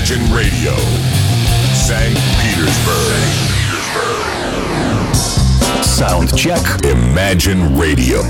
Imagine Radio, St. Petersburg. Саундчек Imagine Radio.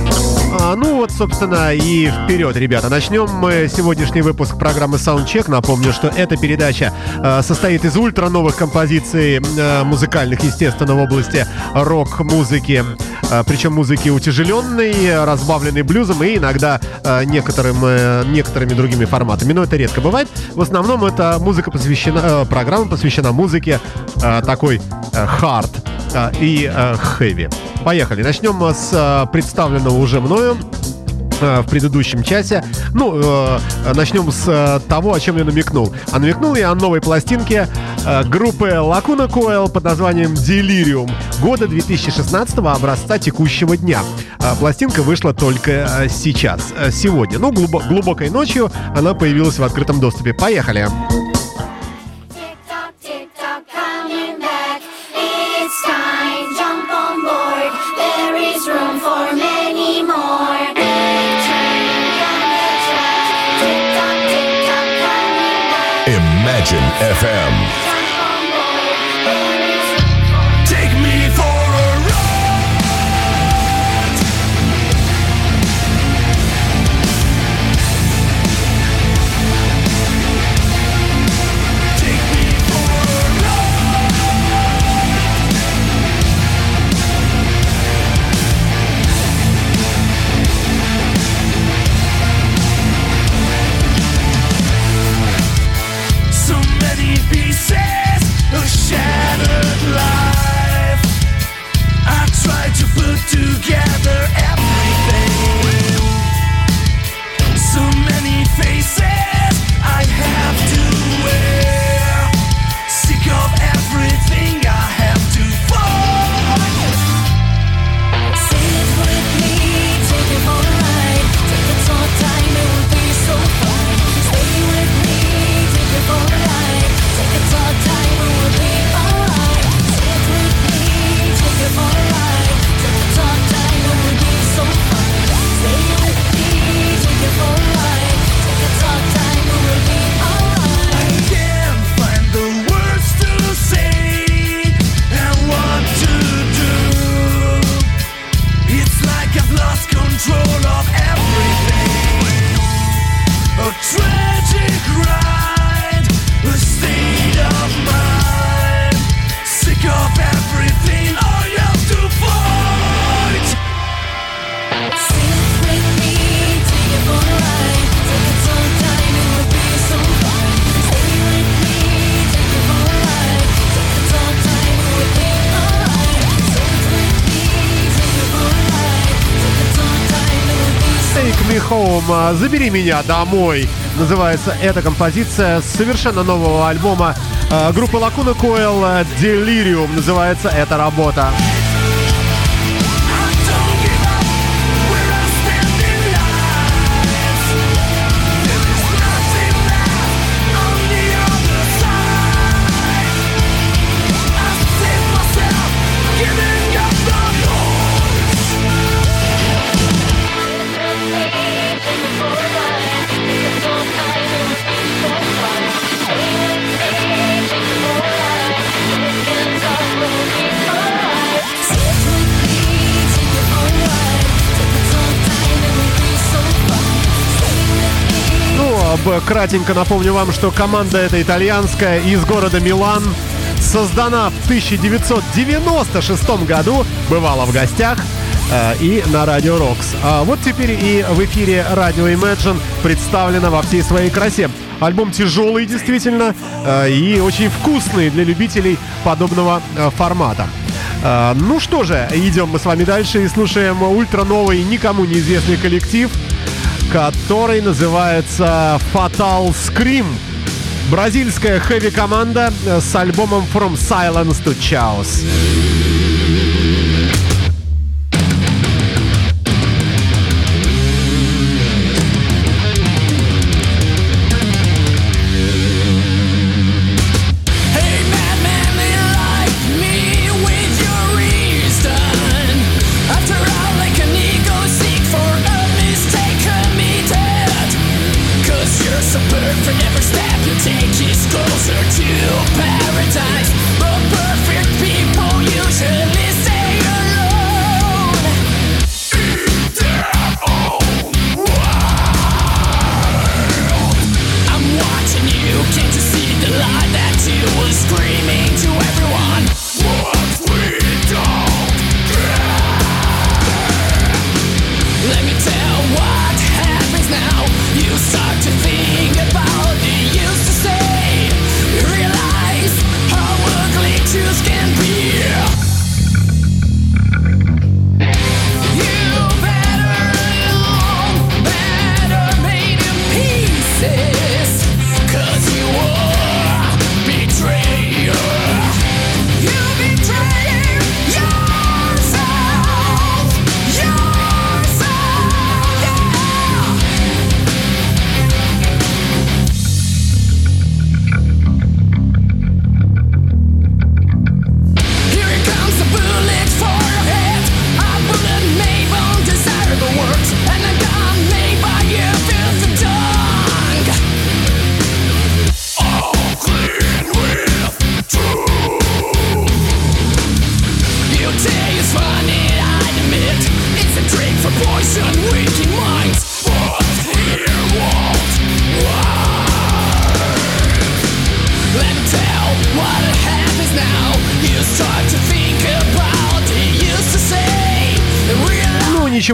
А, ну вот, собственно, и вперед, ребята. Начнем мы сегодняшний выпуск программы Soundcheck. Напомню, что эта передача э, состоит из ультра новых композиций э, музыкальных, естественно, в области рок-музыки. Э, причем музыки утяжеленной, разбавленной блюзом и иногда э, некоторым, э, некоторыми другими форматами. Но это редко бывает. В основном это музыка посвящена, э, программа посвящена музыке э, такой э, hard э, и э, heavy. Поехали. Начнем с э, представленного уже мною э, в предыдущем часе. Ну, э, начнем с э, того, о чем я намекнул. А намекнул я о новой пластинке э, группы Lacuna Coil под названием Delirium года 2016 образца текущего дня. Э, пластинка вышла только э, сейчас, э, сегодня. Ну, глубо- глубокой ночью она появилась в открытом доступе. Поехали! Tick ZFM. Забери меня домой. Называется эта композиция с совершенно нового альбома а, группы Lacuna Coil а, Delirium. Называется эта работа. Кратенько напомню вам, что команда эта итальянская из города Милан создана в 1996 году, бывала в гостях э, и на Радио Рокс. А вот теперь и в эфире Радио Imagine представлена во всей своей красе. Альбом тяжелый, действительно, э, и очень вкусный для любителей подобного э, формата. Э, Ну что же, идем мы с вами дальше и слушаем ультра новый, никому неизвестный коллектив, который называется Fatal Scream. Бразильская хэви-команда с альбомом From Silence to Chaos.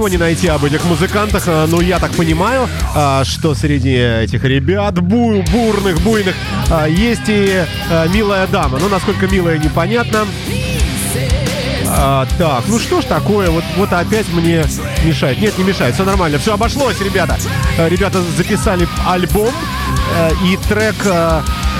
Ничего не найти об этих музыкантах, а, но я так понимаю, а, что среди этих ребят бу- бурных, буйных а, есть и милая дама. Ну, насколько милая, непонятно. А, так, ну что ж такое, вот, вот опять мне мешает. Нет, не мешает, все нормально, все обошлось, ребята. Ребята записали альбом и трек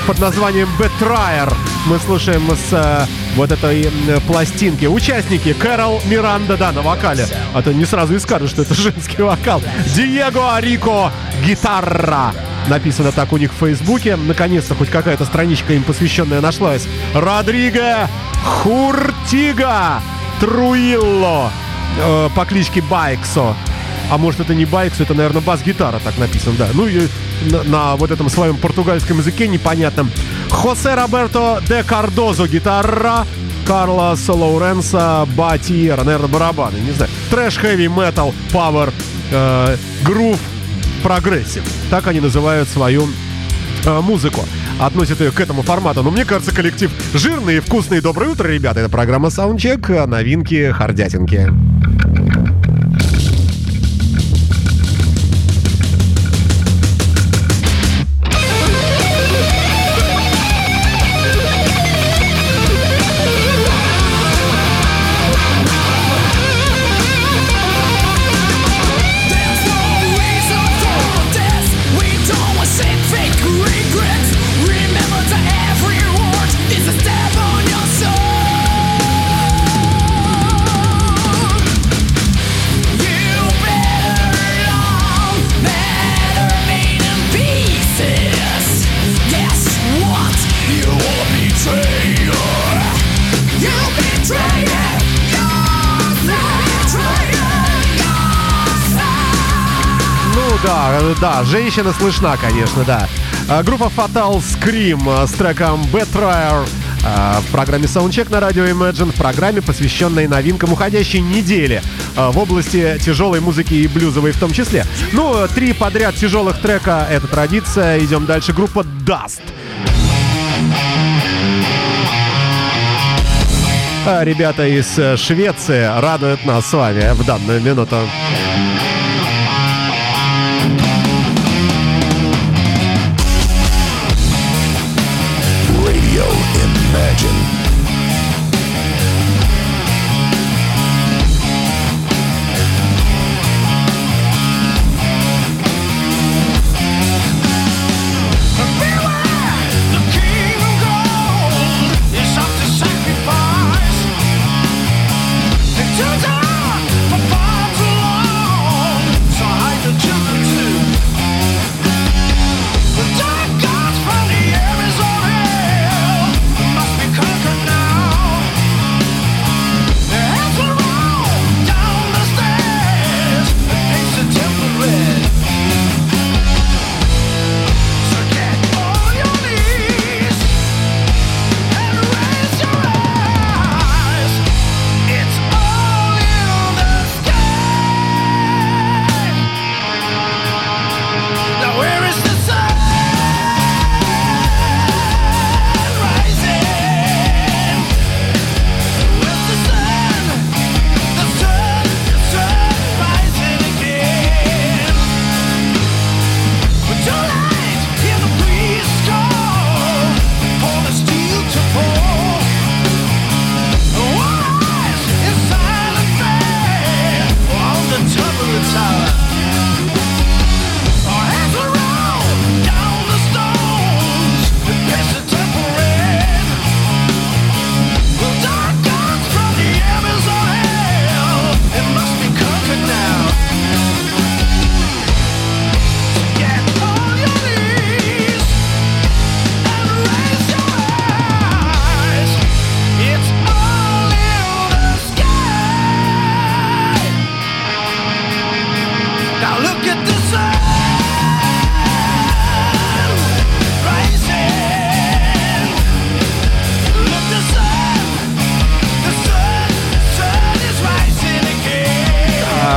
под названием Betrayer мы слушаем с вот этой пластинки. Участники Кэрол Миранда, да, на вокале. А то не сразу и скажешь, что это женский вокал. Диего Арико гитара. Написано так у них в Фейсбуке. Наконец-то хоть какая-то страничка им посвященная нашлась. Родриго Хуртига Труилло э, по кличке Байксо. А может это не Байксо, это, наверное, бас-гитара так написано, да. Ну и на, на вот этом своем португальском языке непонятном. Хосе Роберто де Кардозо гитара, Карлос Лоуренса Батиера, наверное, барабаны, не знаю. Thrash, heavy, metal, power, э, groove, progressive. Так они называют свою э, музыку. Относят ее к этому формату. Но мне кажется, коллектив жирный и вкусный. Доброе утро, ребята. Это программа Soundcheck. Новинки, хардятинки. Да, женщина слышна, конечно, да. А, Группа Fatal Scream э, с треком Betrayer э, в программе Soundcheck на радио Imagine, в программе, посвященной новинкам уходящей недели э, в области тяжелой музыки и блюзовой в том числе. Ну, три подряд тяжелых трека — это традиция. Идем дальше. Группа Dust. А Ребята из э, Швеции радуют нас с вами в данную минуту.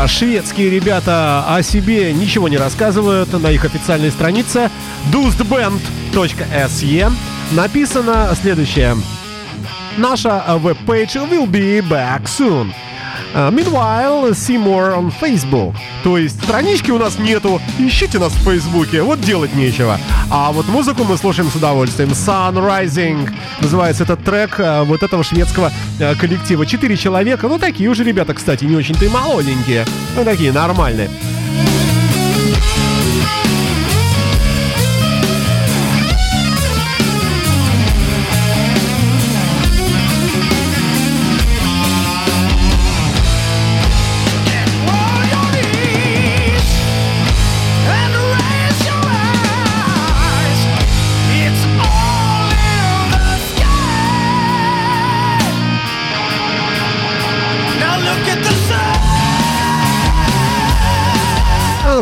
Шведские ребята о себе ничего не рассказывают. На их официальной странице dustband.se написано следующее. Наша веб-пейдж will be back soon. Uh, meanwhile, see more on Facebook. То есть странички у нас нету, ищите нас в Фейсбуке, вот делать нечего. А вот музыку мы слушаем с удовольствием. Sun Rising называется этот трек э, вот этого шведского э, коллектива. Четыре человека, ну такие уже ребята, кстати, не очень-то и молоденькие. Ну такие нормальные.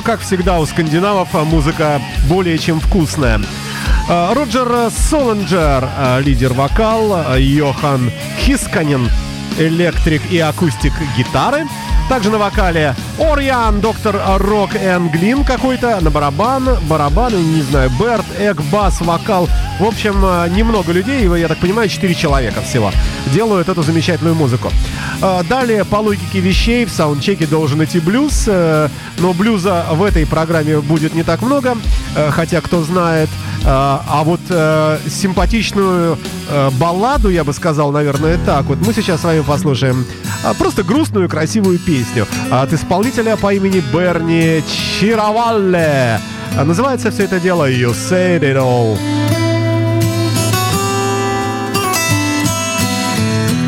Как всегда у скандинавов, а, музыка более чем вкусная. А, Роджер Соланджер, а, лидер вокал, Йохан Хисканен, электрик и акустик гитары. Также на вокале Ориан, доктор Рок Энглин какой-то, на барабан, барабаны, не знаю, Берт, Эк, бас, вокал. В общем, а, немного людей, и, я так понимаю, 4 человека всего делают эту замечательную музыку. А, Далее, по логике вещей, в саундчеке должен идти блюз, э, но блюза в этой программе будет не так много, э, хотя кто знает. А вот э, симпатичную э, балладу, я бы сказал, наверное, так вот, мы сейчас с вами послушаем. Просто грустную, красивую песню от исполнителя по имени Берни Чиравалле. А, Называется все это дело «You Said It All».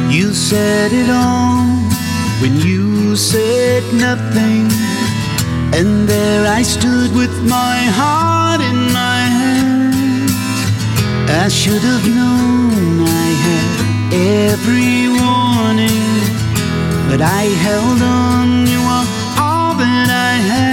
You said it all when you said nothing. And there I stood with my heart in my hands. I should have known I had every warning. But I held on, हैं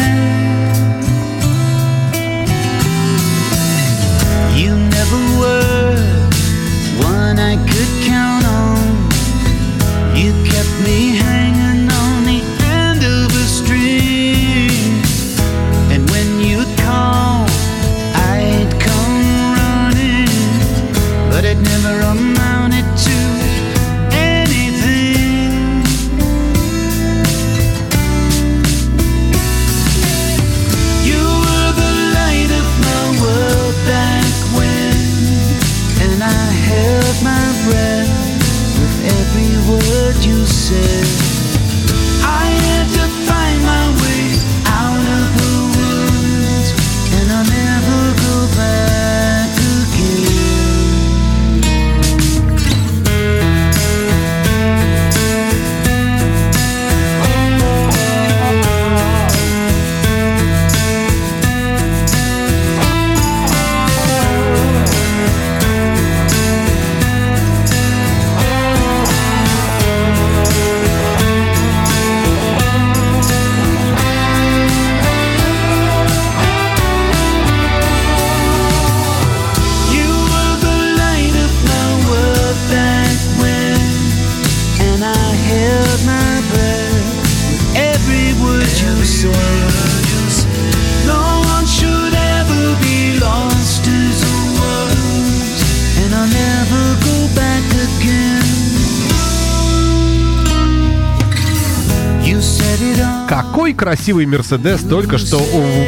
красивый Мерседес только что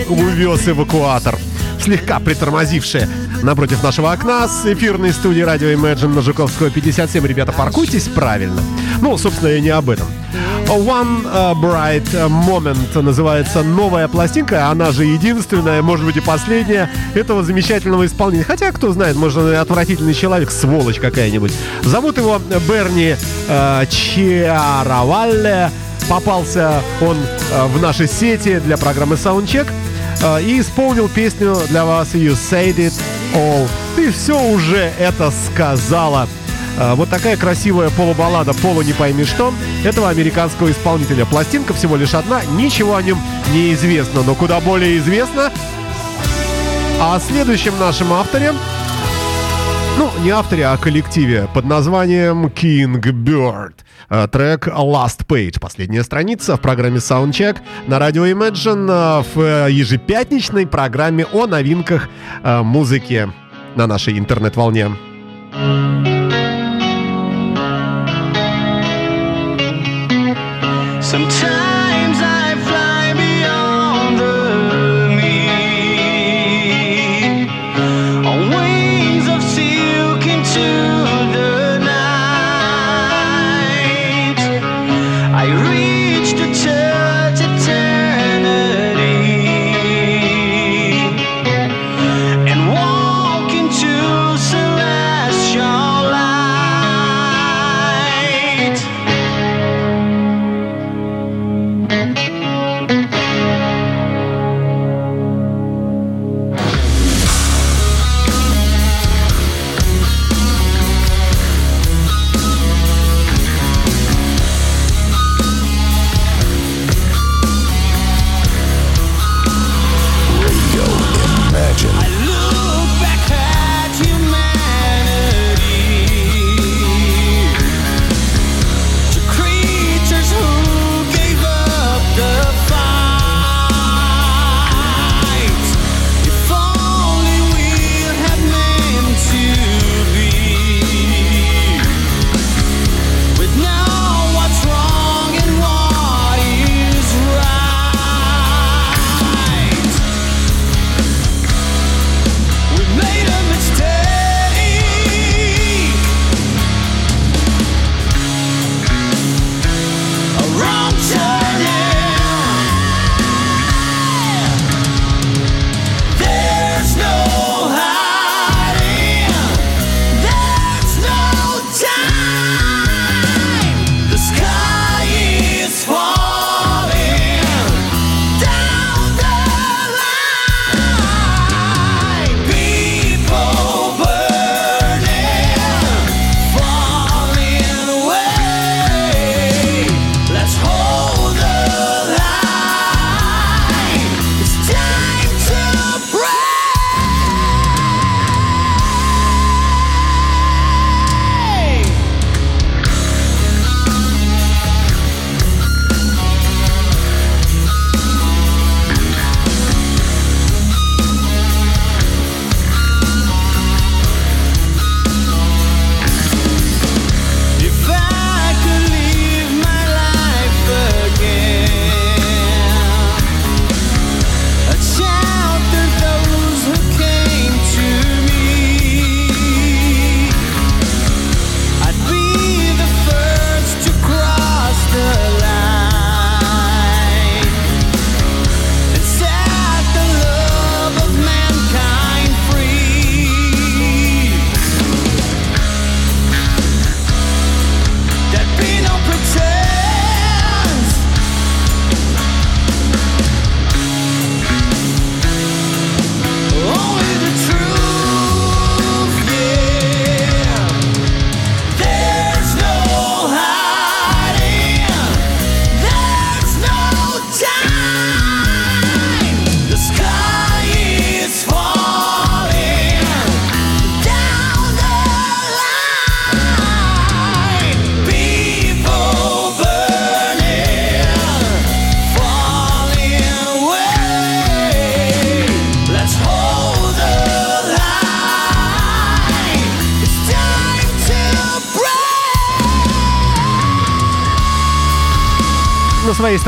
увез эвакуатор. Слегка притормозившие напротив нашего окна с эфирной студии радио Imagine на Жуковского 57. Ребята, паркуйтесь правильно. Ну, собственно, и не об этом. One uh, Bright Moment называется новая пластинка, она же единственная, может быть и последняя этого замечательного исполнения. Хотя, кто знает, может, он отвратительный человек, сволочь какая-нибудь. Зовут его Берни э, Чиаравалле. Попался он э, в нашей сети для программы Soundcheck э, и исполнил песню для вас You Said It All. Ты все уже это сказала. Э, Вот такая красивая полубаллада, полу не пойми что, этого американского исполнителя. Пластинка всего лишь одна, ничего о нем не известно, но куда более известно о следующем нашем авторе, Ну, не авторе, а коллективе под названием King Bird. Э, Трек Last Page, последняя страница в программе Soundcheck на радио Imagine э, в э, ежепятничной программе о новинках музыки на нашей интернет-волне. Sometimes to tell.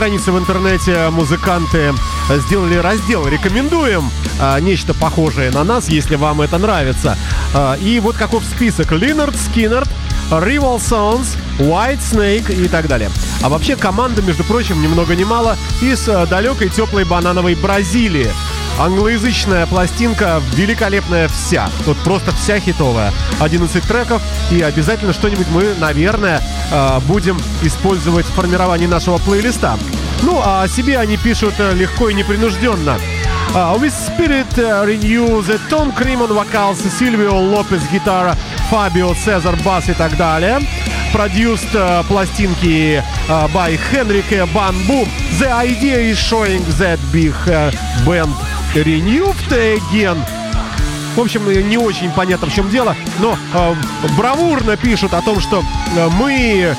Странице в интернете музыканты сделали раздел «Рекомендуем» а, нечто похожее на нас, если вам это нравится. А, И вот каков список. Линард Скиннерд, Rival Sons, White Snake и так далее. А вообще команда, между прочим, ни много ни мало из а, далекой теплой банановой Бразилии. Англоязычная пластинка великолепная вся. Тут просто вся хитовая. 11 треков и обязательно что-нибудь мы, наверное, э, будем использовать в формировании нашего плейлиста. Ну, а о себе они пишут э, легко и непринужденно. А, with Spirit э, Renew, The Tom Crimon Vocals, Silvio Lopez гитара, Fabio Cesar бас и так далее. Э, пластинки by Henrique Bamboo. The idea is showing that big band renewed again. В общем, э, не очень понятно, в чем дело, но э, бравурно пишут о том, что э, мы, э,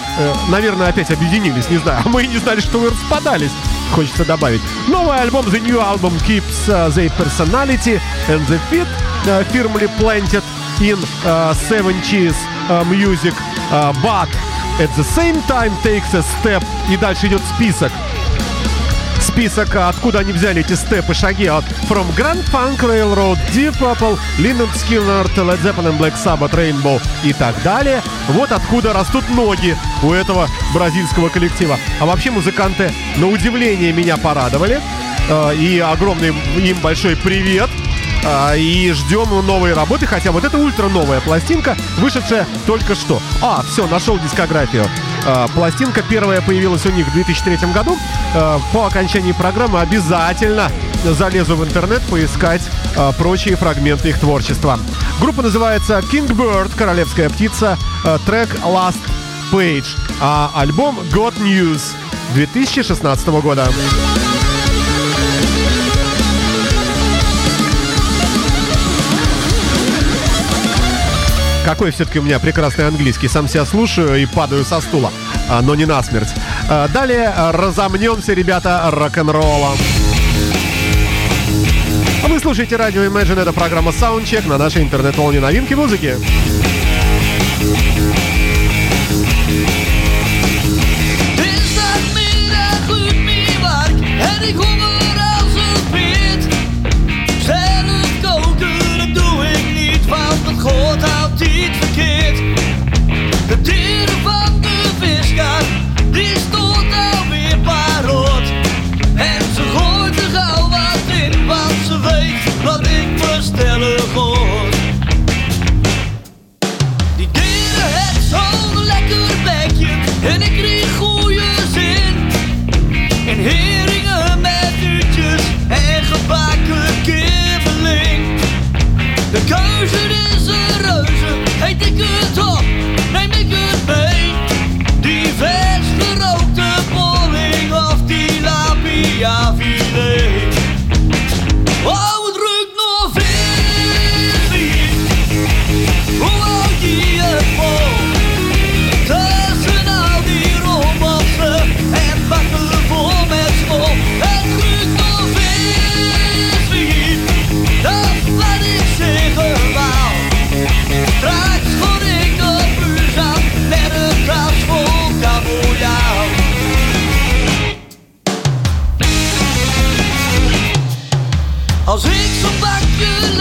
наверное, опять объединились, не знаю, а мы не знали, что вы распадались. Хочется добавить. Новый альбом The New Album Keeps uh, the Personality and the Fit uh, firmly planted in uh, 70s uh, music, uh, but at the same time takes a step. И дальше идет список список, откуда они взяли эти степы, шаги от From Grand Funk Railroad, Deep Purple, Lynyrd Skynyrd, Led Zeppelin, Black Sabbath, Rainbow и так далее. Вот откуда растут ноги у этого бразильского коллектива. А вообще музыканты, на удивление, меня порадовали. Э, И огромный им большой привет. А, И ждем новые работы, хотя вот это ультра новая пластинка, вышедшая только что. А, все, нашел дискографию. А, Пластинка первая появилась у них в 2003 году. А, По окончании программы обязательно залезу в интернет поискать а, прочие фрагменты их творчества. Группа называется King Bird, королевская птица, трек Last Page, а альбом God News 2016 года. Какой все-таки у меня прекрасный английский. Сам себя слушаю и падаю со стула, а, но не насмерть. А, Далее а, разомнемся, ребята, рок-н-роллом. Вы слушаете радио Imagine, это программа Soundcheck на нашей интернет-волне новинки музыки. Is werk en ik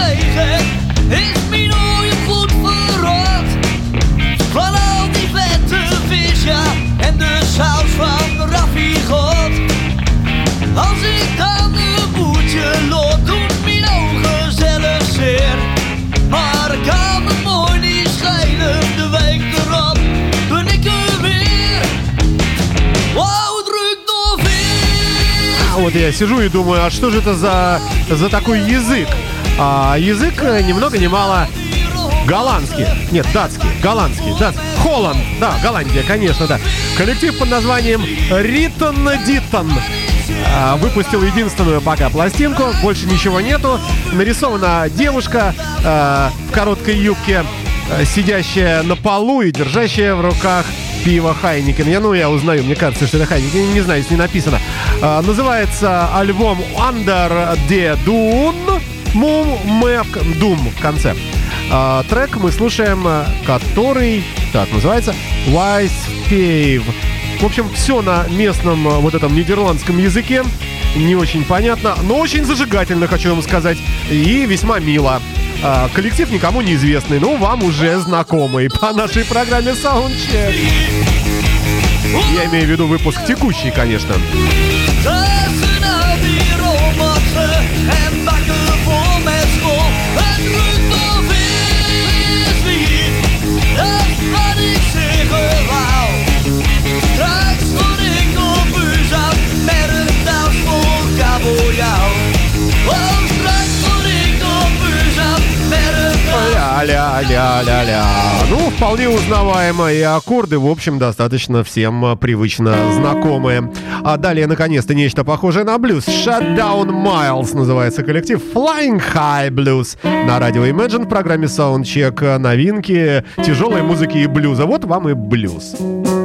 bakje leeg heb, is mijn ooit goed verrot. Van al die vette vis, ja, en de saus van de raffigot. Als ik dan een boertje lot, doet mijn ogen zelfs zeer. Maar ik kan me mooi niet schelen, de week erop ben ik er weer. Wow, het ruikt nog vis. А вот я сижу и думаю, а что же это за, за такой язык? А язык э, ни много ни мало голландский. Нет, датский. Голландский. Да. Холланд. Да, Голландия, конечно, да. Коллектив под названием Ритон Диттон. а, Выпустил единственную пока пластинку, больше ничего нету. Нарисована девушка э, в короткой юбке, э, сидящая на полу и держащая в руках пиво Heineken. Я, ну, я узнаю, мне кажется, что это Heineken. Не знаю, если не написано. А, называется альбом Under the Dune. Мум Мэп Дум в конце. А, трек мы слушаем, а, который, так, называется Wise Pave. В общем, все на местном а, вот этом нидерландском языке. Не очень понятно, но очень зажигательно, хочу вам сказать. И весьма мило. А, коллектив никому не известный, но вам уже знакомый по нашей программе Soundcheck. Я имею в виду выпуск текущий, конечно. Tussen tas А Ля-ля-ля-ля-ля. Ну, вполне узнаваемо, и аккорды, в общем, достаточно всем э, привычно знакомые. А далее, наконец-то, нечто похожее на блюз. Shutdown Miles называется коллектив Flying High Blues. На радио Imagine в программе Soundcheck новинки тяжелой музыки и блюза. Вот вам и блюз. Radio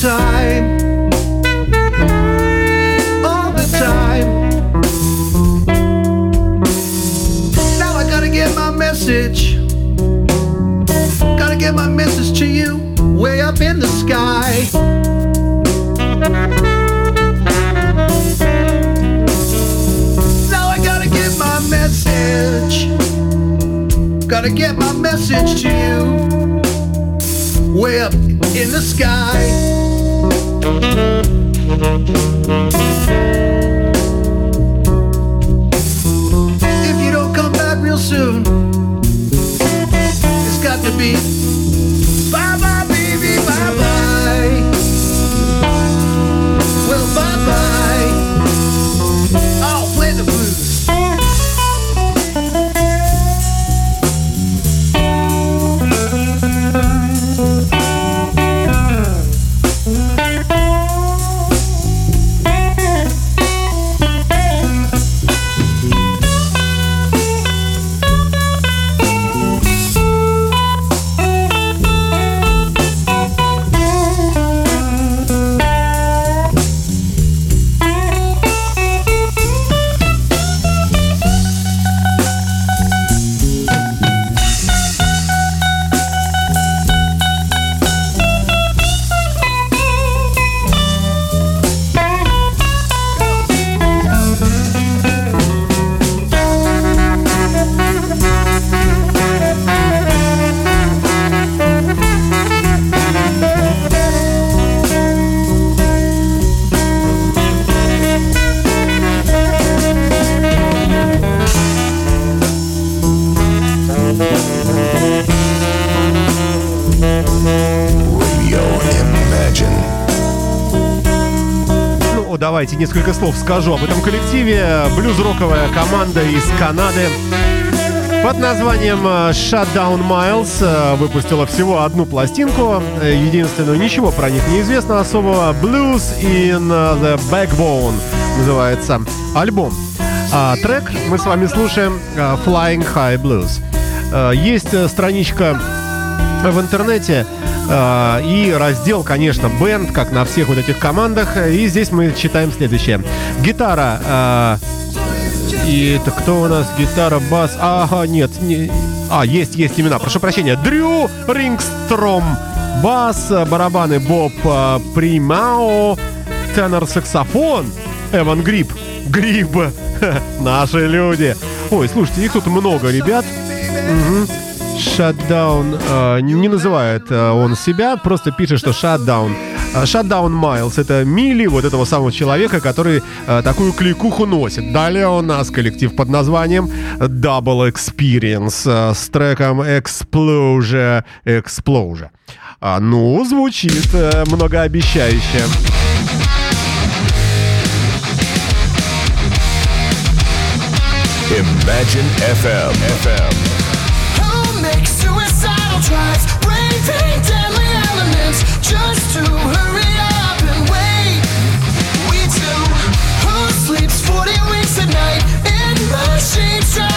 time. All the time. Now I gotta get my message. Gotta get my message to you way up in the sky. Now I gotta get my message. Gotta get my message to you way up in the sky. If you don't come back real soon, давайте несколько слов скажу об этом коллективе. Блюз-роковая команда из Канады. Под названием э, Shutdown Miles э, выпустила всего одну пластинку. Э, Единственную, ничего про них не известно особого. Blues in the Backbone называется альбом. А трек мы с вами слушаем Flying High Blues. Есть страничка в интернете и раздел, конечно, бенд, как на всех вот этих командах. И здесь мы читаем следующее. Гитара. э, и это кто у нас? Гитара, бас. Ага, нет. Не... А, есть, есть имена. Прошу прощения. Дрю Рингстром. Бас, барабаны Боб э, Примао. Тенор саксофон. Эван Гриб. Гриб. Наши люди. Ой, слушайте, их тут много, ребят. Мгм. Shutdown. э, не называет э, он себя, просто пишет, что shutdown. Э, Shutdown Miles это мили вот этого самого человека, который э, такую кликуху носит. Далее у нас коллектив под названием Double Experience э, с треком Explosion. Explosion. А, ну, звучит э, многообещающе. Imagine FM. FM. Drives, braving deadly elements just to hurry up and wait? We. Who sleeps 40 weeks night in machines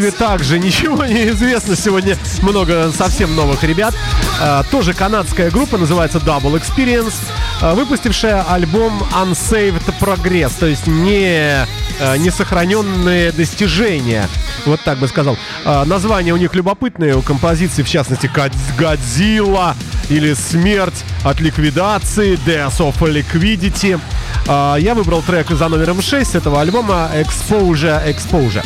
коллективе также ничего не известно. Сегодня много совсем новых ребят. А, тоже канадская группа, называется Double Experience, а, выпустившая альбом Unsaved Progress, то есть не, а, не сохраненные достижения. Вот так бы сказал. Названия у них любопытные, у композиции, в частности, «Кадз- Годзилла или Смерть от ликвидации, Death of Liquidity. А, Я выбрал трек за номером 6 этого альбома Exposure Exposure.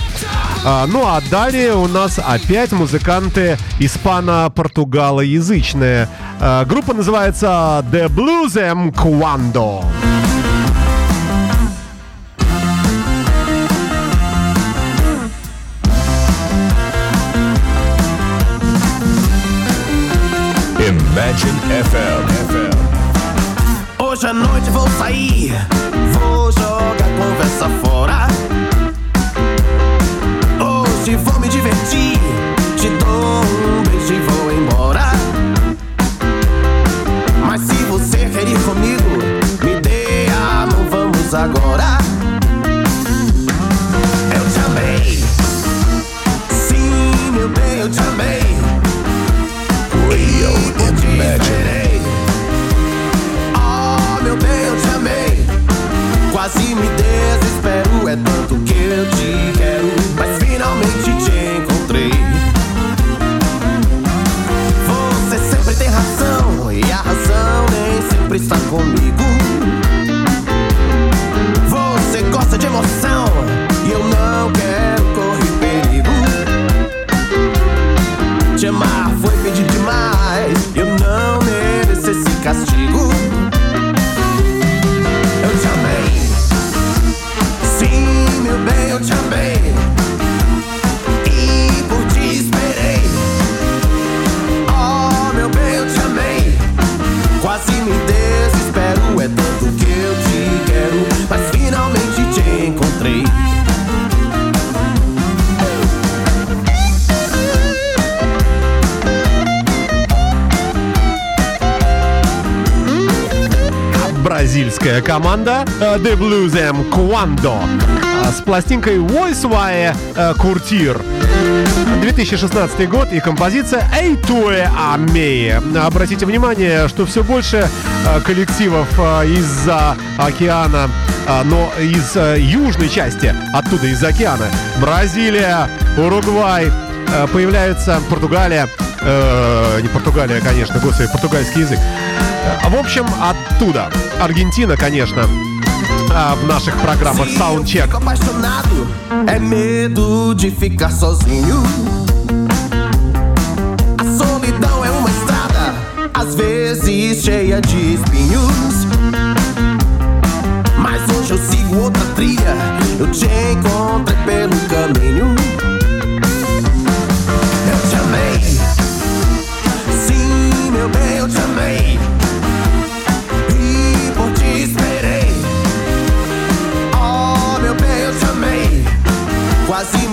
А, Ну а далее у нас опять музыканты испано-португалоязычные. А, Группа называется The Blues M Quando. Imagine FM. Hoje à noite vou sair, vou jogar conversa fora. Hoje vou me divertir, te dou um beijo e vou embora. Mas se você quer ir comigo, me dê a mão, vamos agora. Quase me desespero, é tanto que eu te quero. Mas finalmente te encontrei. Você sempre tem razão, e a razão nem sempre está comigo. Você gosta de emoção, бразильская команда э, The Blues M Quando э, с пластинкой Voice Wire Куртир. 2016 год и композиция Эйтуэ Амеи. Обратите внимание, что все больше э, коллективов э, из-за океана, э, но из э, южной части, оттуда из океана, Бразилия, Уругвай, э, появляются Португалия, э, не Португалия, конечно, господи, португальский язык. Э, В общем, оттуда. Аргентина, конечно, а, в наших программах Soundcheck. Fico apaixonado é medo de ficar sozinho. A solidão é uma estrada, às vezes cheia de espinhos. Mas hoje eu sigo outra trilha, eu te encontrei pelo caminho. Eu te amei, sim, meu bem, eu te amei.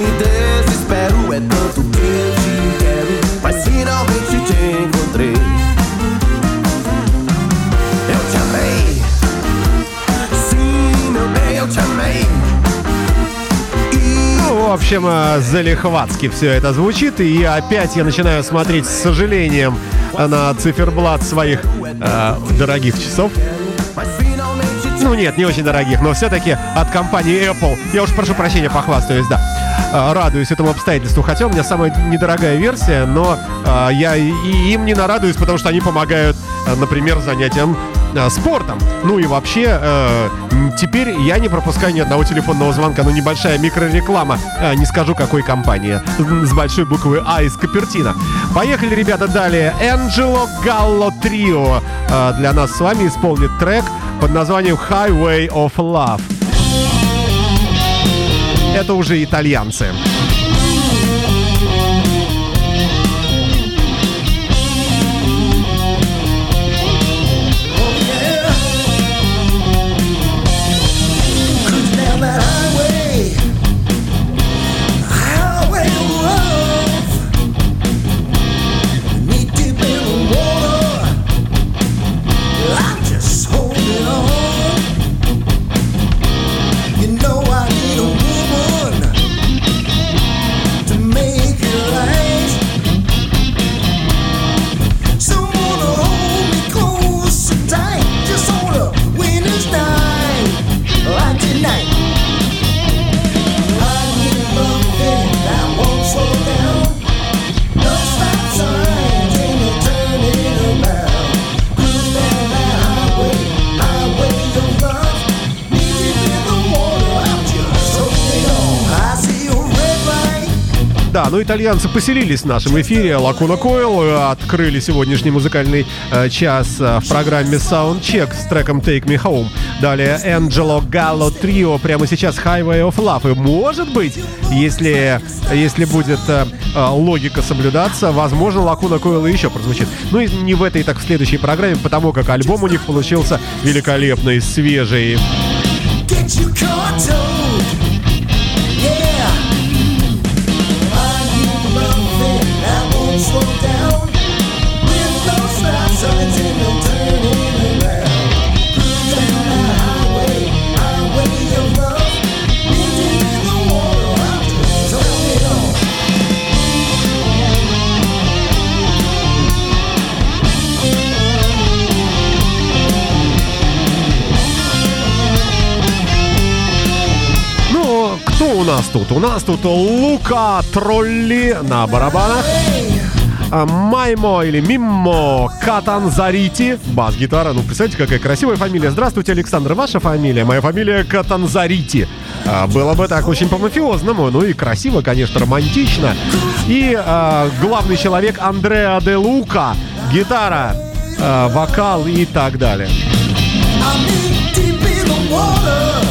Me desespero, é tanto que eu te quero. Mas finalmente te encontrei. Eu te amei. Sim, meu bem, eu te amei. Ну, в общем, э, залихватски все это звучит. И опять я начинаю смотреть с сожалением на циферблат своих э, дорогих часов. Ну нет, не очень дорогих, но все-таки от компании Apple. Я уж прошу прощения, похвастаюсь, да. Э, Радуюсь этому обстоятельству. Хотя у меня самая недорогая версия, но э, я и им не нарадуюсь, потому что они помогают, э, например, занятиям спортом. Ну и вообще, э, теперь я не пропускаю ни одного телефонного звонка. Ну, небольшая микрореклама. Э, не скажу, какой компании. С большой буквы А из Капертина. Поехали, ребята, далее. Энджело Галло Трио э, для нас с вами исполнит трек под названием Highway of Love. Это уже итальянцы. Итальянцы поселились в нашем эфире. Лакуна Койл э, открыли сегодняшний музыкальный э, час э, в программе Soundcheck с треком Take Me Home. Далее Энджело Галло Трио прямо сейчас Highway of Love. И может быть, если, если будет логика соблюдаться, возможно, Лакуна Койл еще прозвучит. Ну и не в этой, так в следующей программе, потому как альбом у них получился великолепный, свежий. Get you caught у нас тут? У нас тут Лука Тролли на барабанах. А, Маймо или Миммо Катанзарити, бас-гитара. Ну, представьте, какая красивая фамилия. Здравствуйте, Александр, ваша фамилия? Моя фамилия Катанзарити. А, было бы так очень по-мафиозному, ну и красиво, конечно, романтично. И а, главный человек Андреа де Лука, гитара, а, вокал и так далее. I'm knee deep in the water.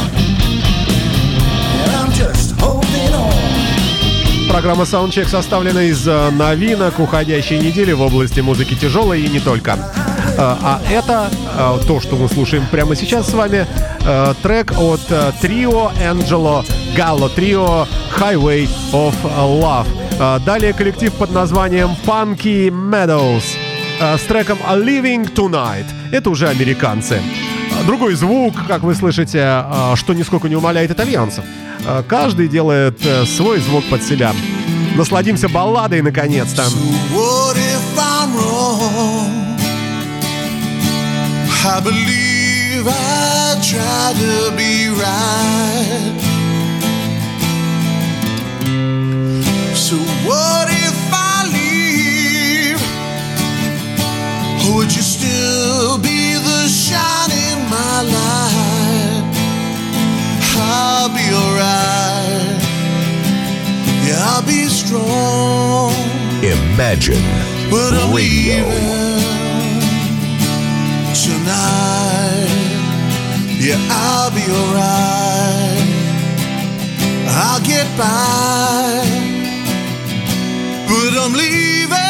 Программа Soundcheck составлена из э, новинок уходящей недели в области музыки тяжелой и не только. Э, А это э, то, что мы слушаем прямо сейчас с вами, трек от трио Angelo Gallo Trio Highway of Love. Далее коллектив под названием Funky Meadows с треком Living Tonight. Это уже американцы. Другой звук, как вы слышите, а, что нисколько не умаляет итальянцев. А, Каждый делает э, свой звук под себя. Насладимся балладой, наконец-то. What if I'll be strong. Imagine But I'm Radio. leaving tonight. Yeah, I'll be alright. I'll get by. But I'm leaving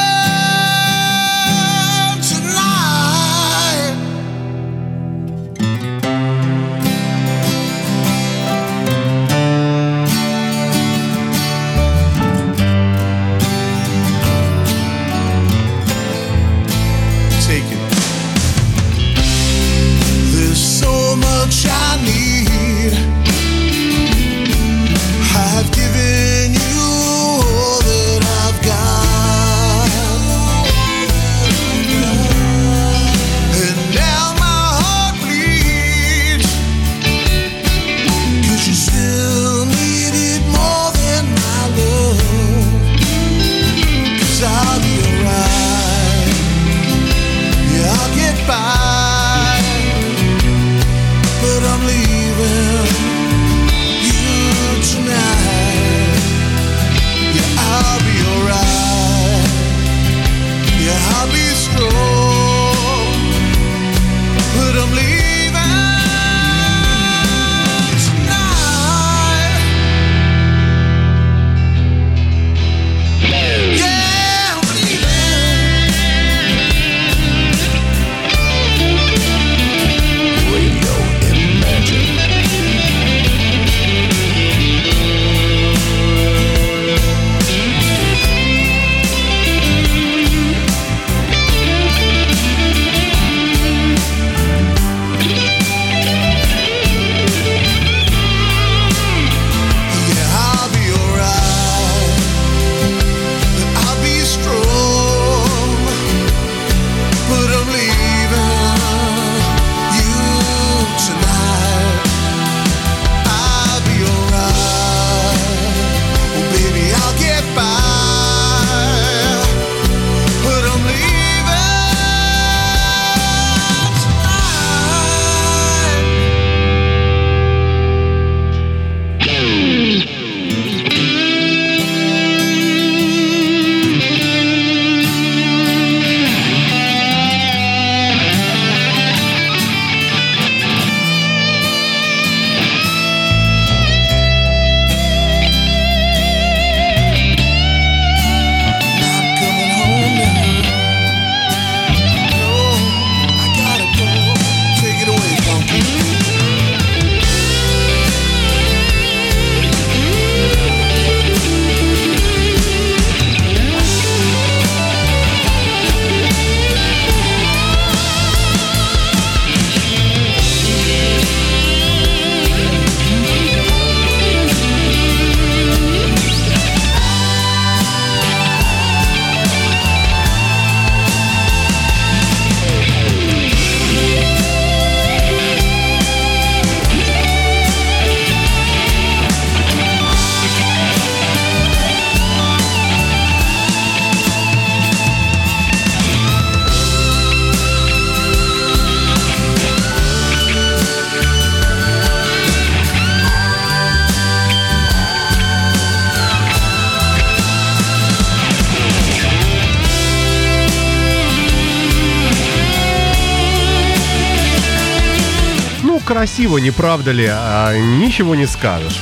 красиво, не правда ли? А, ничего не скажешь.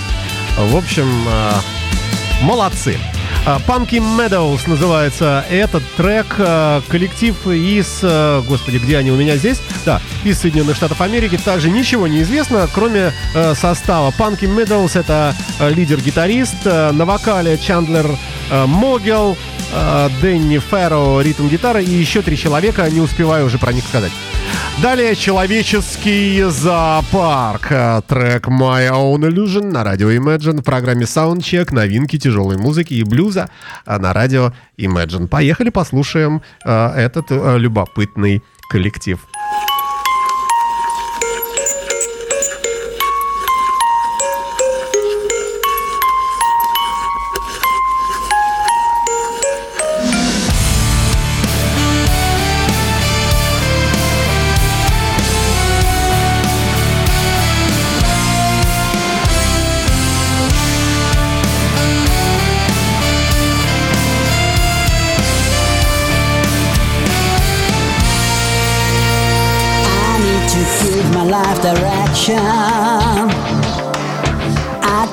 В общем, а, молодцы. А, Pumpkin Meadows называется этот трек. А, Коллектив из... а, Господи, где они у меня здесь? Да, из Соединенных Штатов Америки. Также ничего не известно, кроме состава. Pumpkin Meadows — это лидер-гитарист. На вокале Чандлер Могел, Дэнни Ферро, ритм-гитара и еще три человека. Не успеваю уже про них сказать. Далее «Человеческий зоопарк». Трек «My Own Illusion» на радио Imagine в программе Soundcheck. Новинки тяжелой музыки и блюза э, на радио Imagine. Поехали послушаем э, этот э, любопытный коллектив.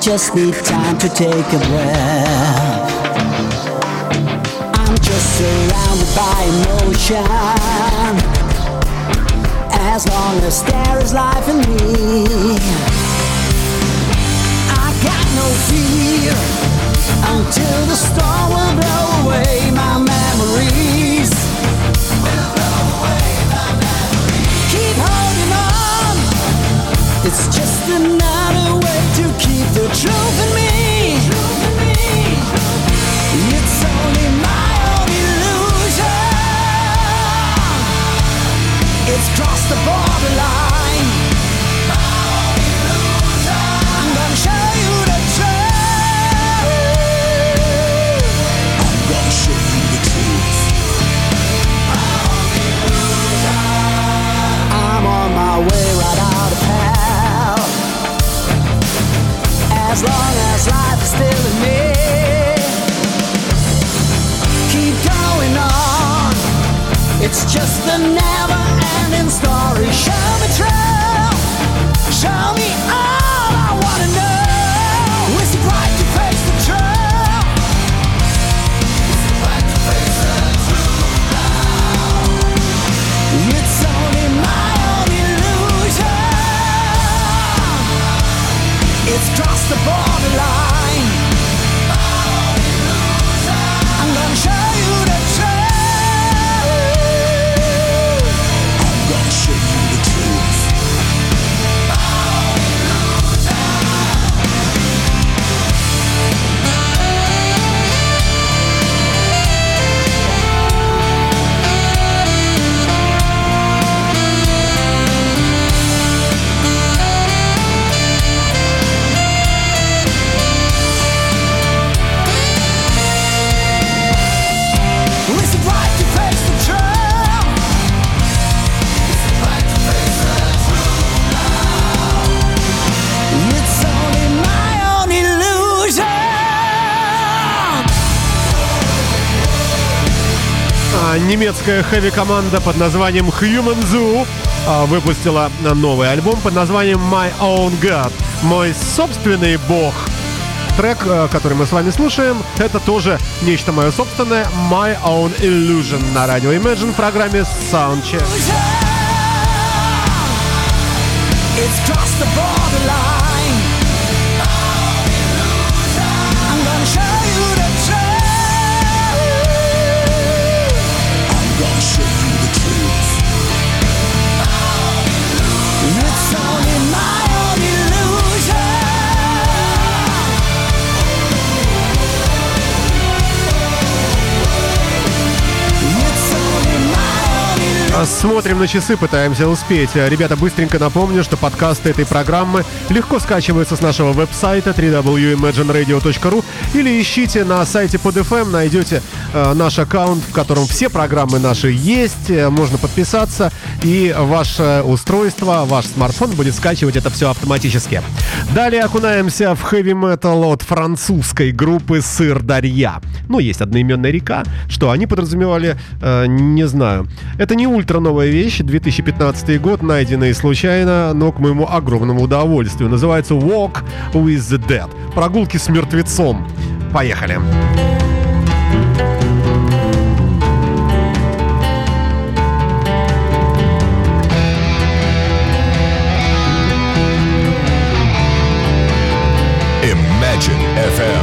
Just need time to take a breath. I'm just surrounded by emotion. As long as there is life in me, I got no fear until the storm will blow away my memories. keep holding on. It's just another way keep the truth in me. It's only my own illusion. It's crossed the borderline. As long as life is still in me, keep going on. It's just a never ending story. Show me truth. Show me the borderline. А, Немецкая хэви-команда под названием Human Zoo а, выпустила новый альбом под названием My Own God. Мой собственный бог. Трек, э, который мы с вами слушаем, это тоже нечто мое собственное My Own Illusion на радио Imagine в программе Soundcheck. It's crossed the borderline. Смотрим на часы, пытаемся успеть. А, Ребята, быстренько напомню, что подкасты этой программы легко скачиваются с нашего веб-сайта www.imagineradio.ru или ищите на сайте под FM, найдете э, наш аккаунт, в котором все программы наши есть, э, можно подписаться, и ваше устройство, ваш смартфон будет скачивать это все автоматически. Далее окунаемся в хэви-метал от французской группы Сыр Дарья. Ну, есть одноименная река, что они подразумевали, э, не знаю. Это не ультра новая вещь, 2015 год, найденный случайно, но к моему огромному удовольствию. Называется Walk with the Dead. Прогулки с мертвецом. Поехали. Imagine FM.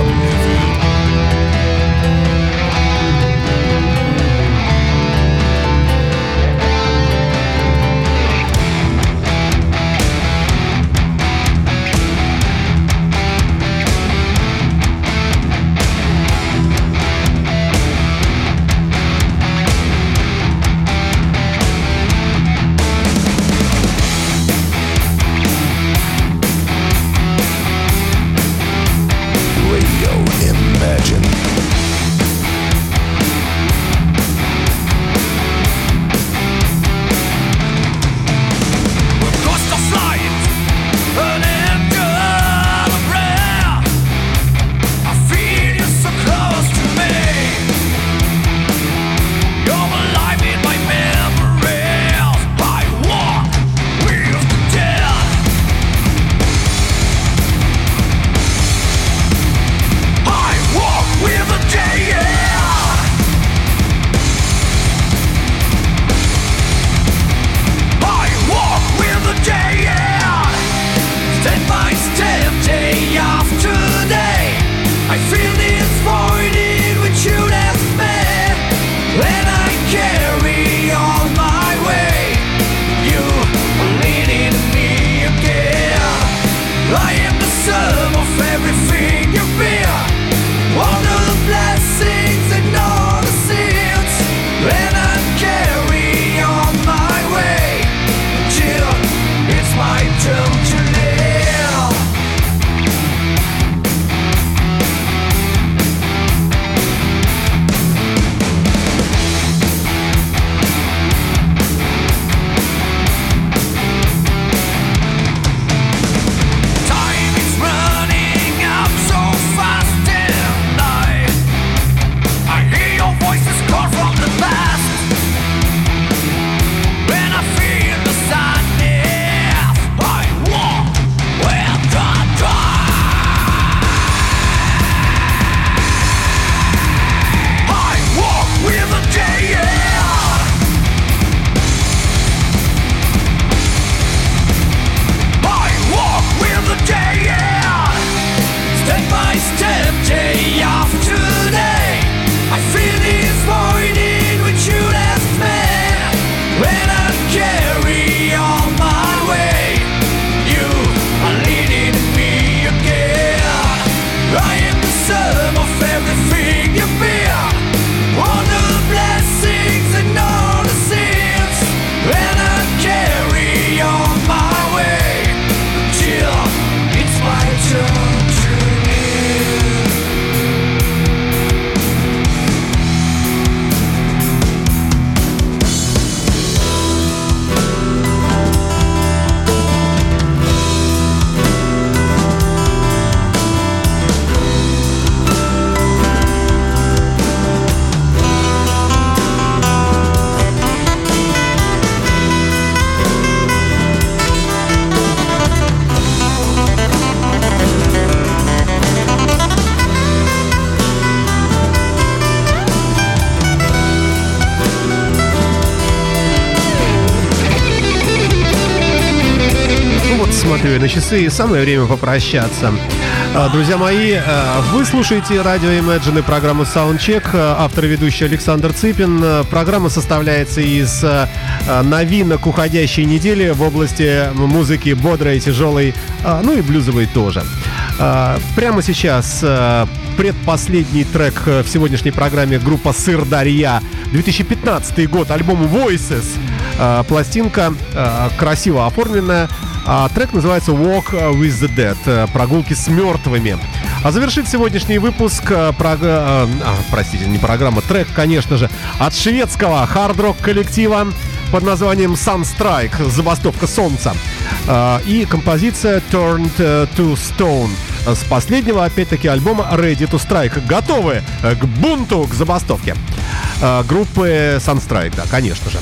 Смотрю на часы, и самое время попрощаться. А, Друзья мои, а, вы слушаете радио Imagine и программу Soundcheck. А, Автор и ведущий Александр Цыпин. Программа составляется из новинок уходящей недели в области музыки бодрой, тяжелой, ну и блюзовой тоже. Прямо сейчас предпоследний трек э, в сегодняшней программе группа Сырдарья. 2015 год, альбом Voices. А, Пластинка а, красиво оформленная. А трек называется Walk with the Dead. э, Прогулки с мертвыми. А завершит сегодняшний выпуск, э, прог- э, а, простите, не программа, трек, конечно же, от шведского хард-рок коллектива под названием Sunstrike, забастовка солнца. И композиция Turned э, to Stone с последнего, опять-таки, альбома Ready to Strike. Готовы э, к бунту, к забастовке. А, Группы Sunstrike, да, конечно же.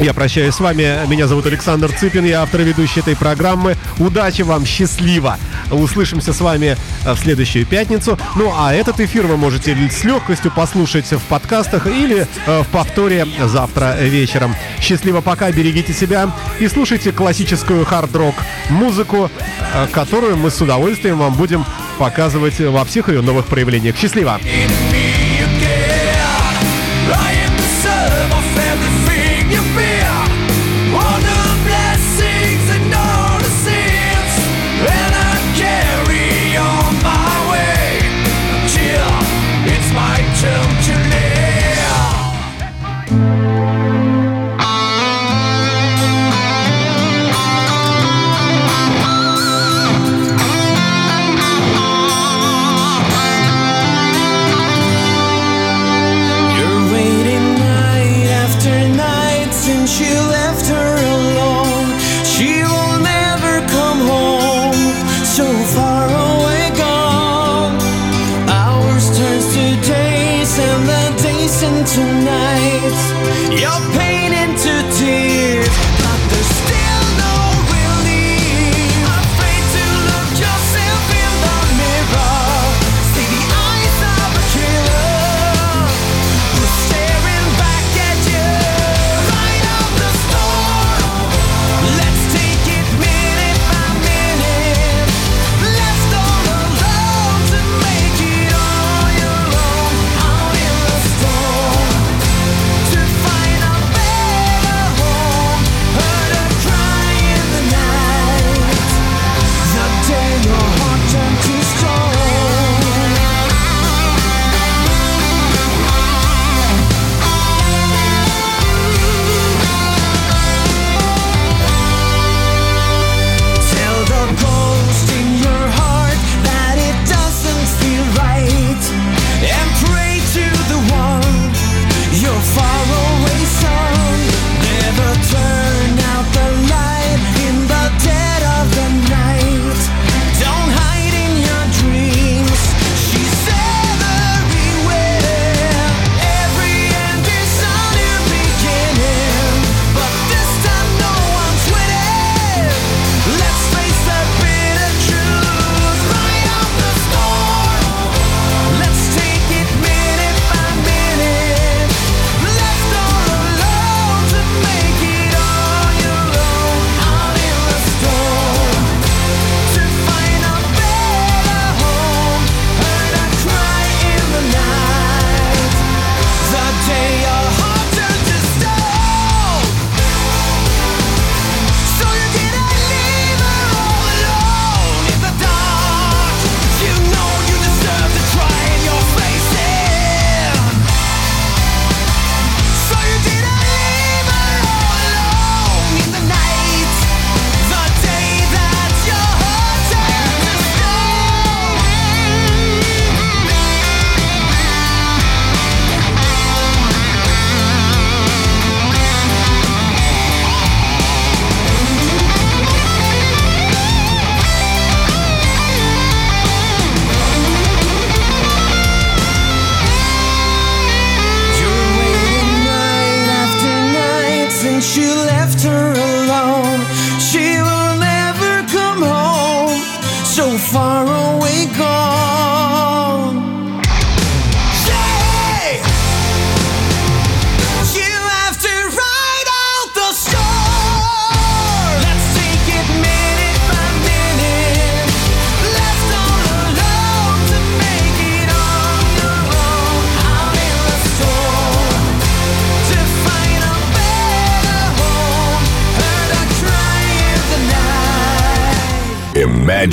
Я прощаюсь с вами. Меня зовут Александр Цыпин, я автор и ведущий этой программы. Удачи вам, счастливо! Услышимся с вами э, в следующую пятницу. Ну а этот эфир вы можете с легкостью послушать в подкастах или э, в повторе завтра вечером. Счастливо пока, берегите себя и слушайте классическую хард-рок музыку, э, которую мы с удовольствием вам будем показывать во всех ее новых проявлениях. Счастливо!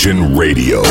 Radio.